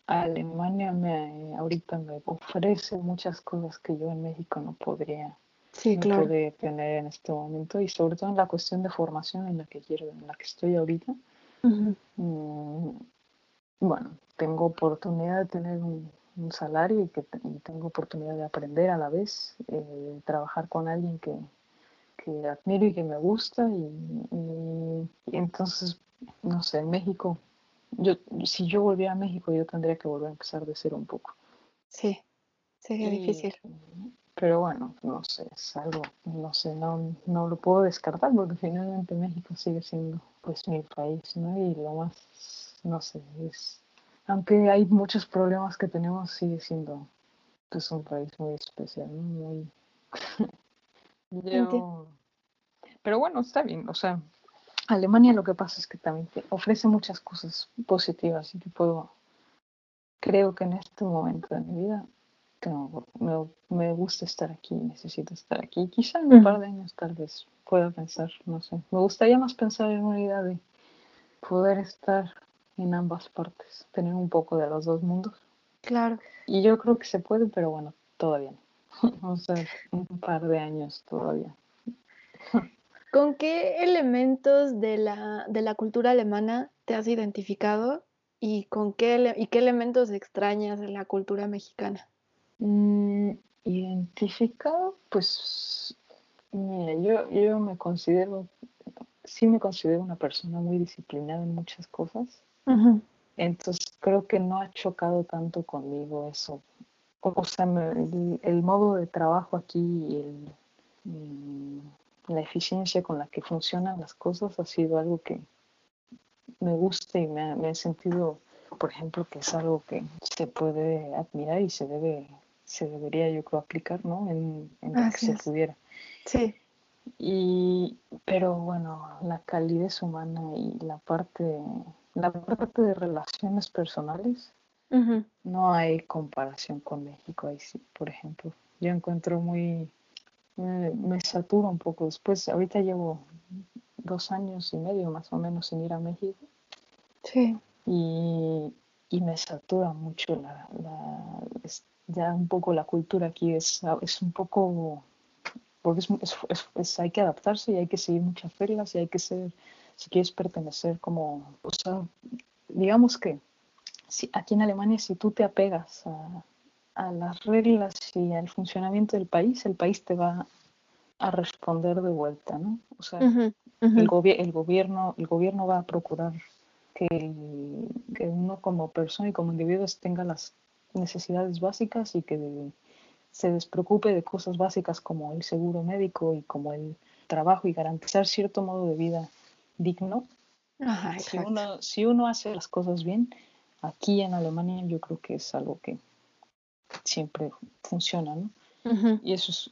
Alemania me ahorita me ofrece muchas cosas que yo en México no podría sí, tener en este momento y sobre todo en la cuestión de formación en la que quiero, en la que estoy ahorita. Mm, bueno, tengo oportunidad de tener un, un salario y que tengo oportunidad de aprender a la vez, eh, trabajar con alguien que, que, admiro y que me gusta y, entonces, no sé, en México, yo, si yo volviera a México yo tendría que volver a empezar de cero un poco. Sí, sería difícil. Pero bueno, no sé, es algo, no sé, no, no lo puedo descartar porque finalmente México sigue siendo pues mi país, ¿no? Y lo más, no sé, es aunque hay muchos problemas que tenemos, sigue siendo pues, un país muy especial, muy... Pero bueno, está bien, o sea, Alemania lo que pasa es que también ofrece muchas cosas positivas y que puedo, creo que en este momento de mi vida me, gusta estar aquí, necesito estar aquí. Quizá en un par de años tal vez pueda pensar, no sé, me gustaría más pensar en una idea de poder estar en ambas partes, tener un poco de los dos mundos. Claro. Y yo creo que se puede, pero bueno, todavía no. o sea, un par de años todavía. ¿Con qué elementos de la, de la cultura alemana te has identificado y con qué, y qué elementos extrañas de la cultura mexicana? Mm, identificado, pues, mira, yo, yo me considero, sí me considero una persona muy disciplinada en muchas cosas. Entonces creo que no ha chocado tanto conmigo eso. O sea, el, modo de trabajo aquí y mm, la eficiencia con la que funcionan las cosas ha sido algo que me gusta y me, he sentido, por ejemplo, que es algo que se puede admirar y se debe se debería yo creo aplicar, ¿no? En, en lo que se pudiera. Sí. Y, pero bueno, la calidez humana y la parte la parte de relaciones personales, no hay comparación con México ahí sí, por ejemplo. Yo encuentro muy, me, me satura un poco. Después, ahorita llevo dos años y medio más o menos sin ir a México. Sí. Y, y me satura mucho la, ya un poco la cultura aquí es, es un poco porque es, hay que adaptarse y hay que seguir muchas reglas y hay que ser si quieres pertenecer como, o sea, digamos que si, aquí en Alemania si tú te apegas a, las reglas y al funcionamiento del país, el país te va a responder de vuelta, ¿no? O sea, El, el, gobierno, el gobierno va a procurar que, que, uno como persona y como individuo tenga las necesidades básicas y que se despreocupe de cosas básicas como el seguro médico y como el trabajo y garantizar cierto modo de vida digno. si, uno, si uno hace las cosas bien, aquí en Alemania yo creo que es algo que siempre funciona, ¿no? Y eso es,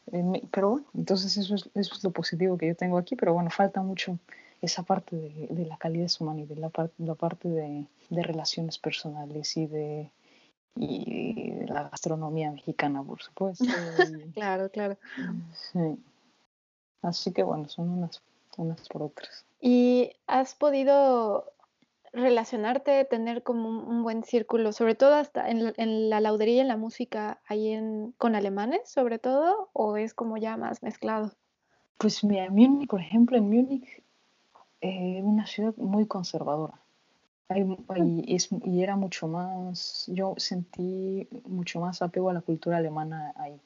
pero bueno, entonces eso es, eso es lo positivo que yo tengo aquí, pero bueno, falta mucho esa parte de, de la calidez humana y de la, la parte de, de, relaciones personales y de, y de la gastronomía mexicana, por supuesto. claro, claro. Sí. Así que bueno, son unas, unas por otras. ¿Y has podido relacionarte, tener como un, buen círculo, sobre todo hasta en, la laudería y en la música, ahí en, con alemanes sobre todo, o es como ya más mezclado? Pues mira, Múnich, por ejemplo, en Múnich es eh, una ciudad muy conservadora. y era mucho más, yo sentí mucho más apego a la cultura alemana ahí.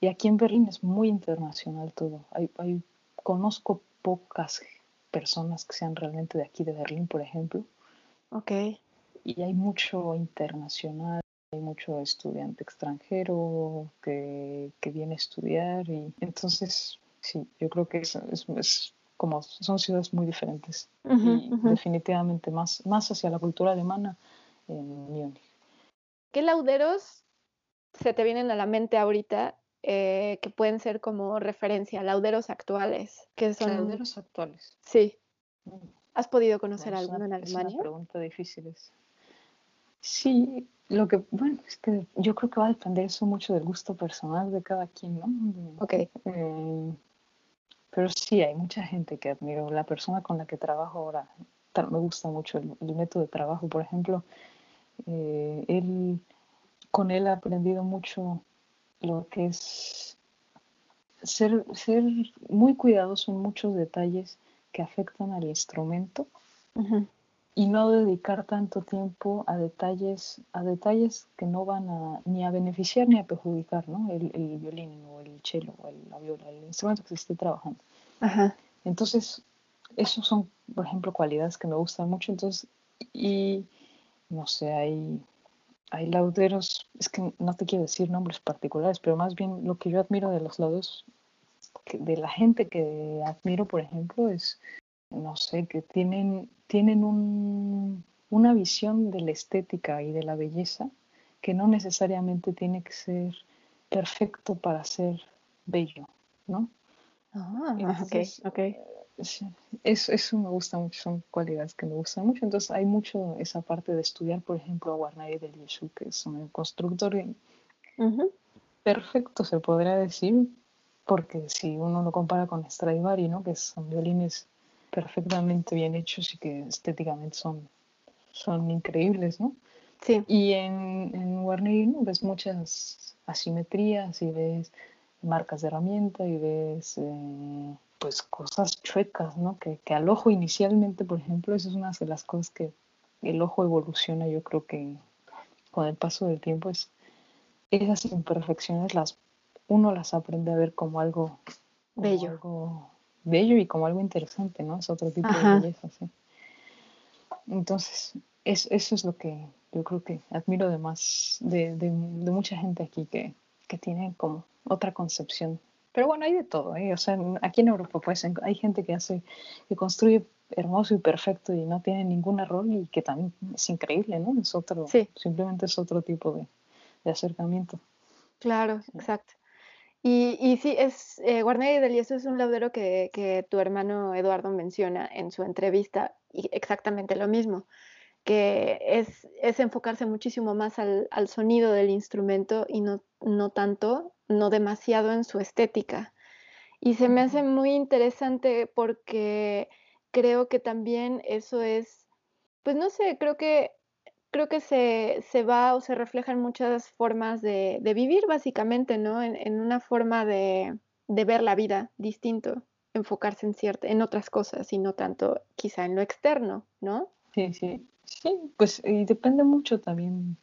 Y aquí en Berlín es muy internacional todo. Hay, conozco pocas personas que sean realmente de aquí de Berlín, por ejemplo. Ok. Y hay mucho internacional, hay mucho estudiante extranjero que, que viene a estudiar y entonces sí, yo creo que es, es, como son ciudades muy diferentes y definitivamente más, más hacia la cultura alemana en Múnich. ¿Qué lauderos se te vienen a la mente ahorita eh, que pueden ser como referencia, lauderos actuales. Que son... Lauderos actuales. Sí. Mm. ¿Has podido conocer alguno en Alemania? Es una pregunta difícil. Sí, lo que, bueno, es que yo creo que va a depender eso mucho del gusto personal de cada quien, ¿no? Ok. Eh, pero sí, hay mucha gente que admiro. La persona con la que trabajo ahora, me gusta mucho el, método de trabajo, por ejemplo. Eh, él, con él he aprendido mucho lo que es ser, ser muy cuidadoso en muchos detalles que afectan al instrumento y no dedicar tanto tiempo a detalles, a detalles que no van a, ni a beneficiar ni a perjudicar, ¿no? El, el violín o el cello o el, la viola, el instrumento que se esté trabajando. Entonces, esos son, por ejemplo, cualidades que me gustan mucho. Entonces, y no sé, hay, hay lauderos, es que no te quiero decir nombres particulares, pero más bien lo que yo admiro de los lauderos, de la gente que admiro, por ejemplo, es, no sé, que tienen tienen un, una visión de la estética y de la belleza que no necesariamente tiene que ser perfecto para ser bello, ¿no? Ah, Entonces, okay, Eso, eso me gusta mucho, son cualidades que me gustan mucho. Entonces hay mucho esa parte de estudiar, por ejemplo, a Guarneri del Yeshu, que es un constructor perfecto, se podría decir, porque si uno lo compara con Stradivari, ¿no? que son violines perfectamente bien hechos y que estéticamente son, son increíbles, ¿no? Sí. Y en, en Warner ¿no? ves muchas asimetrías y ves marcas de herramienta y ves eh, pues cosas chuecas, ¿no? Que, que, al ojo inicialmente, por ejemplo, eso es una de las cosas que el ojo evoluciona, yo creo que con el paso del tiempo es esas imperfecciones las uno las aprende a ver como algo bello, algo bello y como algo interesante, ¿no? Es otro tipo de belleza, sí. Entonces, es, eso es lo que yo creo que admiro de más, de, de, mucha gente aquí que, que tiene como otra concepción. Pero bueno, hay de todo, ¿eh? O sea, aquí en Europa pues hay gente que hace, que construye hermoso y perfecto y no tiene ningún error y que también es increíble, ¿no? Es otro, sí. simplemente es otro tipo de, de acercamiento. Claro, exacto. Y, y sí, es, eh, Guarneri del Yeso es un laudero que, que tu hermano Eduardo menciona en su entrevista, y exactamente lo mismo, que es, es enfocarse muchísimo más al, al, sonido del instrumento y no, no tanto, no demasiado en su estética. Y se me hace muy interesante porque creo que también eso es, pues no sé, creo que creo que se, se, va o se refleja en muchas formas de, de vivir, básicamente, ¿no? En, en una forma de, de, ver la vida distinto, enfocarse en, cierta, en otras cosas y no tanto quizá en lo externo, ¿no? Sí, sí, sí, pues y depende mucho también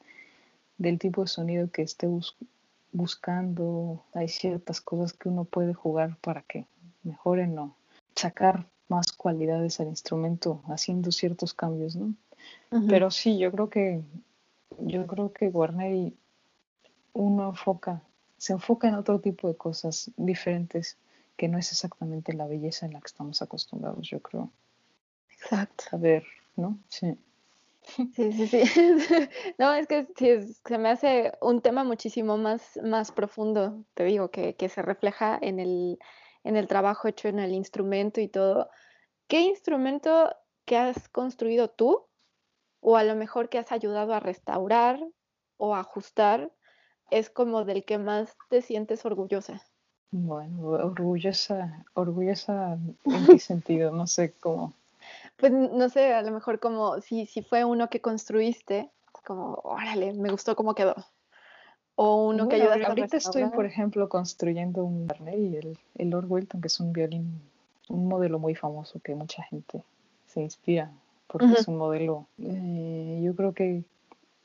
del tipo de sonido que esté bus buscando. Hay ciertas cosas que uno puede jugar para que mejoren o sacar más cualidades al instrumento haciendo ciertos cambios, ¿no? Pero sí, yo creo que yo creo que Warner uno enfoca, se enfoca en otro tipo de cosas diferentes que no es exactamente la belleza en la que estamos acostumbrados, yo creo. Exacto. A ver, ¿no? Sí. Sí, sí, sí. no, es que se me hace un tema muchísimo más, más profundo, te digo, que, que se refleja en el, en el trabajo hecho en el instrumento y todo. ¿Qué instrumento que has construido tú o a lo mejor que has ayudado a restaurar o ajustar, es como del que más te sientes orgullosa. Bueno, orgullosa, orgullosa en qué sentido, no sé cómo. Pues no sé, a lo mejor como si, si fue uno que construiste, como, órale, me gustó cómo quedó. O uno que ayudaste ahorita estoy, por ejemplo, construyendo un Barney y el, el Lord Wilton, que es un violín, un modelo muy famoso que mucha gente se inspira porque es un modelo, eh, yo creo que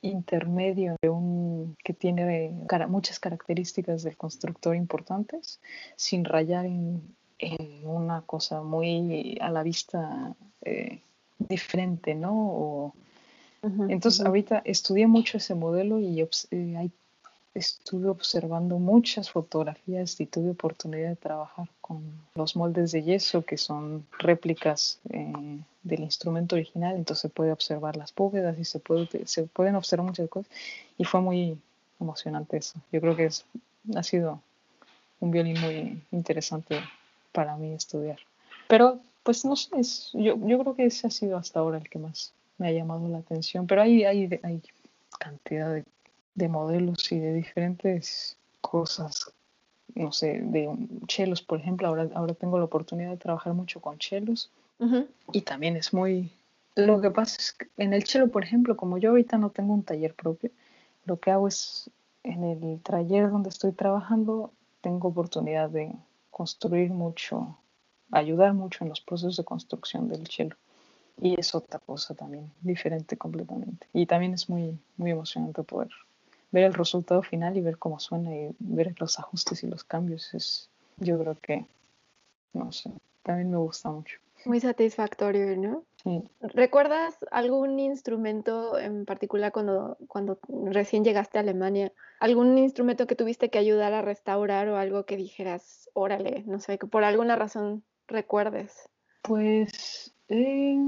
intermedio, de un, que tiene cara, muchas características del constructor importantes, sin rayar en, en una cosa muy a la vista eh, diferente, ¿no? O, uh -huh, entonces, uh -huh. ahorita estudié mucho ese modelo y eh, hay estuve observando muchas fotografías y tuve oportunidad de trabajar con los moldes de yeso que son réplicas eh, del instrumento original, entonces se puede observar las bóvedas y se, puede, se pueden observar muchas cosas y fue muy emocionante eso. Yo creo que es, ha sido un violín muy interesante para mí estudiar. Pero pues no sé, es, yo, yo creo que ese ha sido hasta ahora el que más me ha llamado la atención, pero hay, hay, hay cantidad de de modelos y de diferentes cosas, no sé, de chelos, por ejemplo, ahora, ahora tengo la oportunidad de trabajar mucho con chelos uh -huh. y también es muy... Lo que pasa es que en el chelo, por ejemplo, como yo ahorita no tengo un taller propio, lo que hago es, en el taller donde estoy trabajando, tengo oportunidad de construir mucho, ayudar mucho en los procesos de construcción del chelo. y es otra cosa también, diferente completamente. Y también es muy, muy emocionante poder ver el resultado final y ver cómo suena y ver los ajustes y los cambios. Es, yo creo que, no sé, también me gusta mucho. Muy satisfactorio, ¿no? Sí. ¿Recuerdas algún instrumento en particular cuando, cuando recién llegaste a Alemania? ¿Algún instrumento que tuviste que ayudar a restaurar o algo que dijeras, órale, no sé, que por alguna razón recuerdes? Pues eh,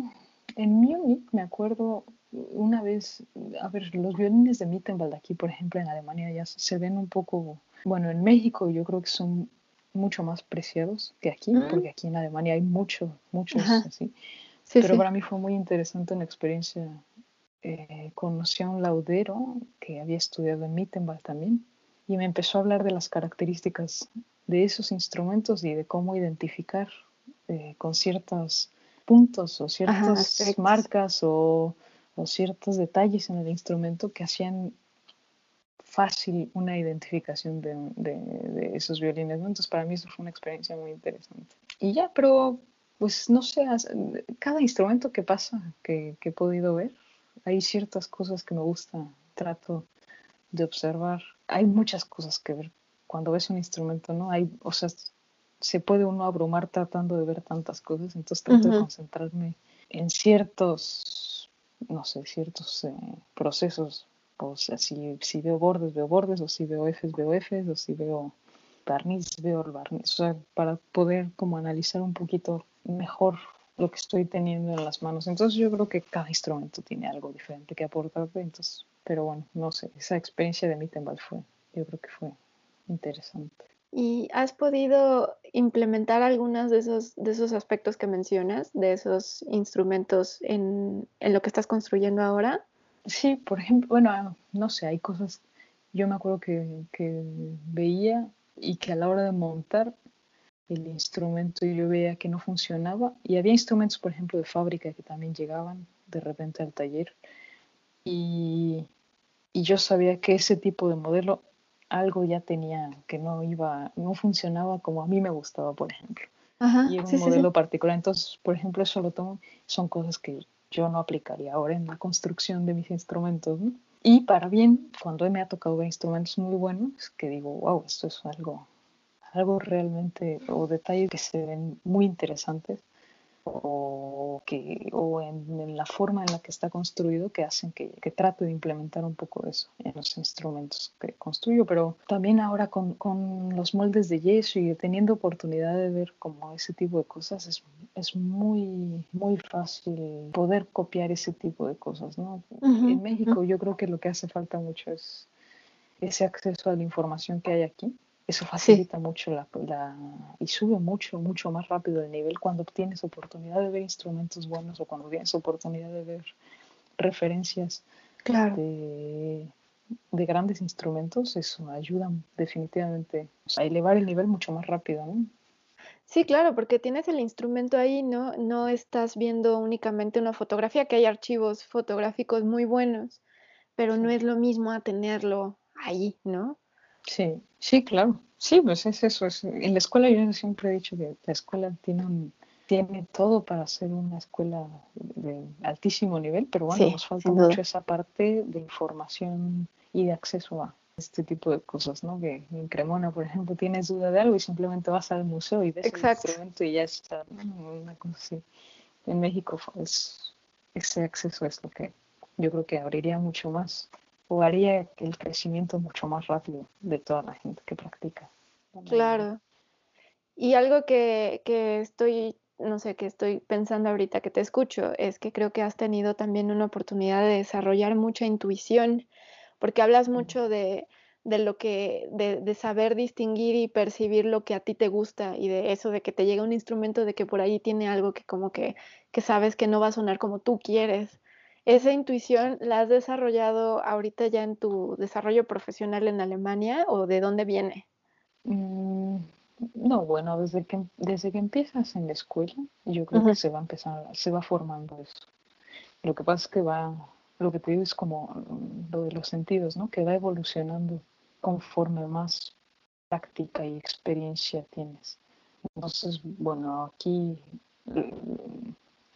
en Múnich me acuerdo una vez, a ver, los violines de Mittenwald aquí, por ejemplo, en Alemania ya se ven un poco, bueno, en México yo creo que son mucho más preciados que aquí, Mm. porque aquí en Alemania hay mucho, muchos Ajá. así. Sí, Pero sí. para mí fue muy interesante una experiencia. Eh, conocí a un laudero que había estudiado en Mittenwald también y me empezó a hablar de las características de esos instrumentos y de cómo identificar eh, con ciertos puntos o ciertas marcas o, o ciertos detalles en el instrumento que hacían fácil una identificación de, de, de esos violines. ¿no? Entonces para mí eso fue una experiencia muy interesante. Y ya, pero pues no sé, cada instrumento que pasa, que, que he podido ver, hay ciertas cosas que me gusta, trato de observar. Hay muchas cosas que ver cuando ves un instrumento, ¿no? Hay, o sea, se puede uno abrumar tratando de ver tantas cosas, entonces trato de concentrarme en ciertos, no sé, ciertos eh, procesos. O sea, si, si veo bordes, veo bordes, o si veo Fs, veo Fs, o si veo barniz, veo el barniz. O sea, para poder como analizar un poquito mejor lo que estoy teniendo en las manos. Entonces yo creo que cada instrumento tiene algo diferente que aportarte. Entonces, pero bueno, no sé, esa experiencia de Mittenwald fue, yo creo que fue interesante. ¿Y has podido implementar algunos de esos, de esos aspectos que mencionas, de esos instrumentos en, en lo que estás construyendo ahora? Sí, por ejemplo, bueno, no sé, hay cosas, yo me acuerdo que, que veía y que a la hora de montar el instrumento yo veía que no funcionaba y había instrumentos, por ejemplo, de fábrica que también llegaban de repente al taller y, y yo sabía que ese tipo de modelo algo ya tenía que no iba, no funcionaba como a mí me gustaba, por ejemplo. Ajá, Y un sí, sí, sí. modelo particular. Entonces, por ejemplo, eso lo tomo, son cosas que yo no aplicaría ahora en la construcción de mis instrumentos. ¿no? Y para bien, cuando me ha tocado ver instrumentos muy buenos, que digo, wow, esto es algo, algo realmente, o detalles que se ven muy interesantes, o, que, o en, en la forma en la que está construido que hacen que, que trate de implementar un poco eso en los instrumentos que construyo, pero también ahora con, con los moldes de yeso y teniendo oportunidad de ver como ese tipo de cosas es, es muy, muy fácil poder copiar ese tipo de cosas, ¿no? En México yo creo que lo que hace falta mucho es ese acceso a la información que hay aquí. Eso facilita mucho la, la, y sube mucho, mucho más rápido el nivel cuando tienes oportunidad de ver instrumentos buenos o cuando tienes oportunidad de ver referencias Claro. de, de grandes instrumentos. Eso ayuda definitivamente a elevar el nivel mucho más rápido, ¿no? Sí, claro, porque tienes el instrumento ahí, ¿no? No estás viendo únicamente una fotografía, que hay archivos fotográficos muy buenos, pero no es lo mismo a tenerlo ahí, ¿no? Sí, sí, claro. Sí, pues es eso. Es, en la escuela yo siempre he dicho que la escuela tiene un, tiene todo para ser una escuela de altísimo nivel, pero bueno, Sí, nos falta mucho esa parte de información y de acceso a este tipo de cosas, ¿no? Que en Cremona, por ejemplo, tienes duda de algo y simplemente vas al museo y ves Exacto. el instrumento y ya está, una cosa así. En México es, ese acceso es lo que yo creo que abriría mucho más o haría el crecimiento mucho más rápido de toda la gente que practica. Claro. Y algo que, que estoy, no sé, que estoy pensando ahorita que te escucho, es que creo que has tenido también una oportunidad de desarrollar mucha intuición, porque hablas mucho de, de lo que, de, de saber distinguir y percibir lo que a ti te gusta y de eso, de que te llega un instrumento, de que por ahí tiene algo que como que, que sabes que no va a sonar como tú quieres. ¿Esa intuición la has desarrollado ahorita ya en tu desarrollo profesional en Alemania o de dónde viene? Mm, no, bueno, desde que, desde que empiezas en la escuela, yo creo que se va a empezar, se va formando eso. Lo que pasa es que va, lo que te digo es como mm, lo de los sentidos, ¿no? Que va evolucionando conforme más práctica y experiencia tienes. Entonces, bueno, aquí mm,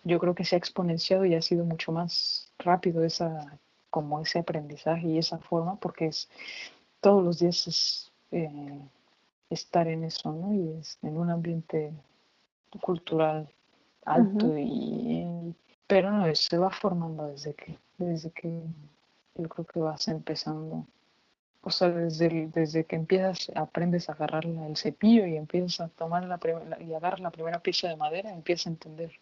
yo creo que se ha exponenciado y ha sido mucho más rápido esa, como ese aprendizaje y esa forma, porque es todos los días es eh, estar en eso, ¿no? Y es en un ambiente cultural alto y pero no, se va formando desde que, desde que yo creo que vas empezando. O sea, desde, desde que empiezas, aprendes a agarrar el cepillo y empiezas a tomar la y agarras la primera pieza de madera, empiezas a entender,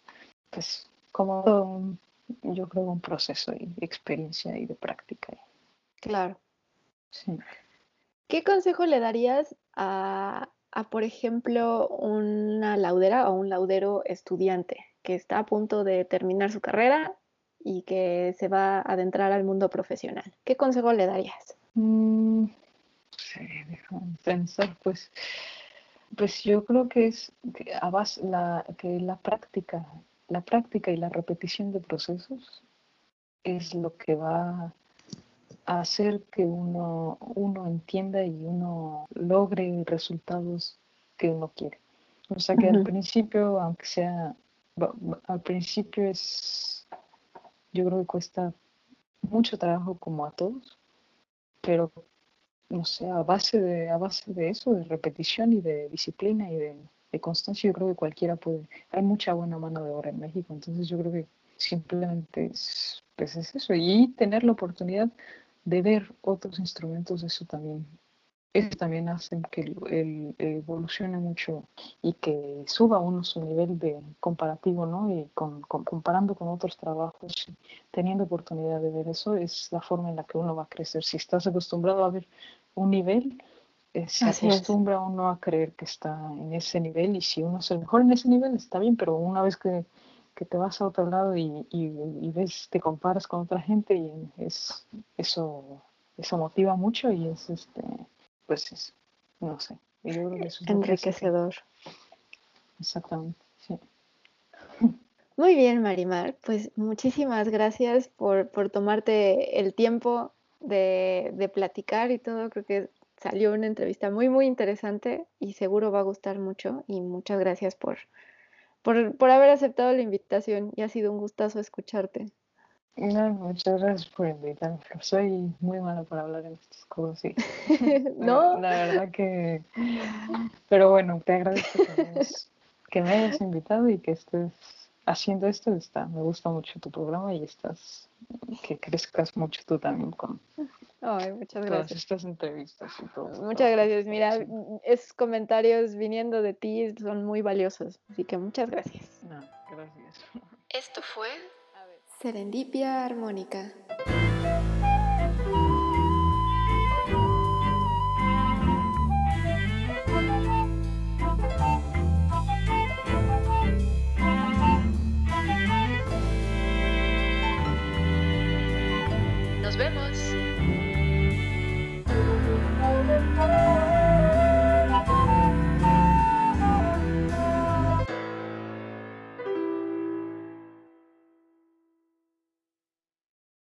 pues, como todo un, yo creo, un proceso de experiencia y de práctica. Claro. Sí. ¿Qué consejo le darías a, a, por ejemplo, una laudera o un laudero estudiante que está a punto de terminar su carrera y que se va a adentrar al mundo profesional? ¿Qué consejo le darías? Mm, sí, déjame pensar, pues, pues yo creo que es la, que la práctica, la práctica y la repetición de procesos es lo que va hacer que uno, uno entienda y uno logre resultados que uno quiere. O sea que al principio, aunque sea, al principio es, yo creo que cuesta mucho trabajo como a todos, pero no sé, a base de, a base de eso, de repetición y de disciplina y de, de constancia, yo creo que cualquiera puede. Hay mucha buena mano de obra en México, entonces yo creo que simplemente es, pues es eso, y tener la oportunidad de ver otros instrumentos, eso también, eso también hace que el, evolucione mucho y que suba uno su nivel de comparativo, ¿no? Y con, comparando con otros trabajos, teniendo oportunidad de ver eso, es la forma en la que uno va a crecer. Si estás acostumbrado a ver un nivel, se acostumbra uno a creer que está en ese nivel y si uno es el mejor en ese nivel está bien, pero una vez que que te vas a otro lado y, y, ves, te comparas con otra gente y es eso, eso motiva mucho y es este, pues es, no sé. Enriquecedor. Exactamente, sí. Muy bien, Marimar. Pues muchísimas gracias por, por tomarte el tiempo de, de, platicar y todo. Creo que salió una entrevista muy, muy interesante y seguro va a gustar mucho. Y muchas gracias por, por, por haber aceptado la invitación y ha sido un gustazo escucharte. No, muchas gracias por invitarme. Soy muy mala para hablar en estas cosas, sí. no. La, verdad que. Pero bueno, te agradezco que me, hayas invitado y que estés haciendo esto. Está, me gusta mucho tu programa y estás. Que crezcas mucho tú también con, Ay, muchas gracias. Todas estas entrevistas y todo. Muchas gracias. Mira, esos comentarios viniendo de ti son muy valiosos. Así que muchas gracias. No, gracias. Esto fue Serendipia Armónica. Nos vemos.